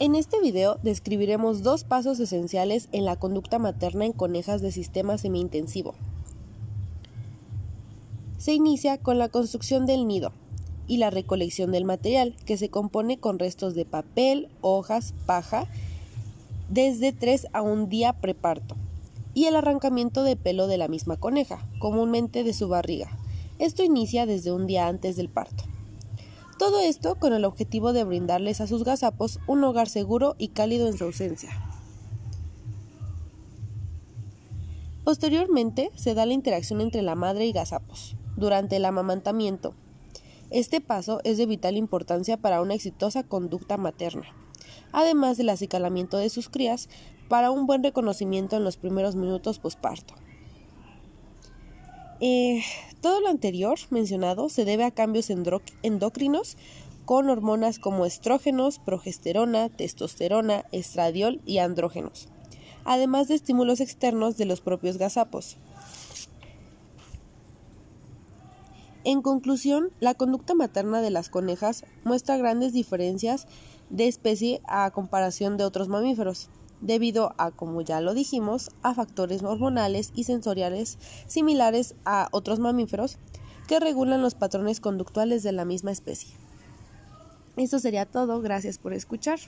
En este video describiremos dos pasos esenciales en la conducta materna en conejas de sistema semi-intensivo. Se inicia con la construcción del nido y la recolección del material, que se compone con restos de papel, hojas, paja, desde 3 a un día preparto, y el arrancamiento de pelo de la misma coneja, comúnmente de su barriga. Esto inicia desde un día antes del parto. Todo esto con el objetivo de brindarles a sus gazapos un hogar seguro y cálido en su ausencia. Posteriormente se da la interacción entre la madre y gazapos durante el amamantamiento. Este paso es de vital importancia para una exitosa conducta materna, además del acicalamiento de sus crías para un buen reconocimiento en los primeros minutos posparto. Eh, todo lo anterior mencionado se debe a cambios endocrinos con hormonas como estrógenos, progesterona, testosterona, estradiol y andrógenos, además de estímulos externos de los propios gazapos. En conclusión, la conducta materna de las conejas muestra grandes diferencias de especie a comparación de otros mamíferos debido a, como ya lo dijimos, a factores hormonales y sensoriales similares a otros mamíferos que regulan los patrones conductuales de la misma especie. Esto sería todo, gracias por escuchar.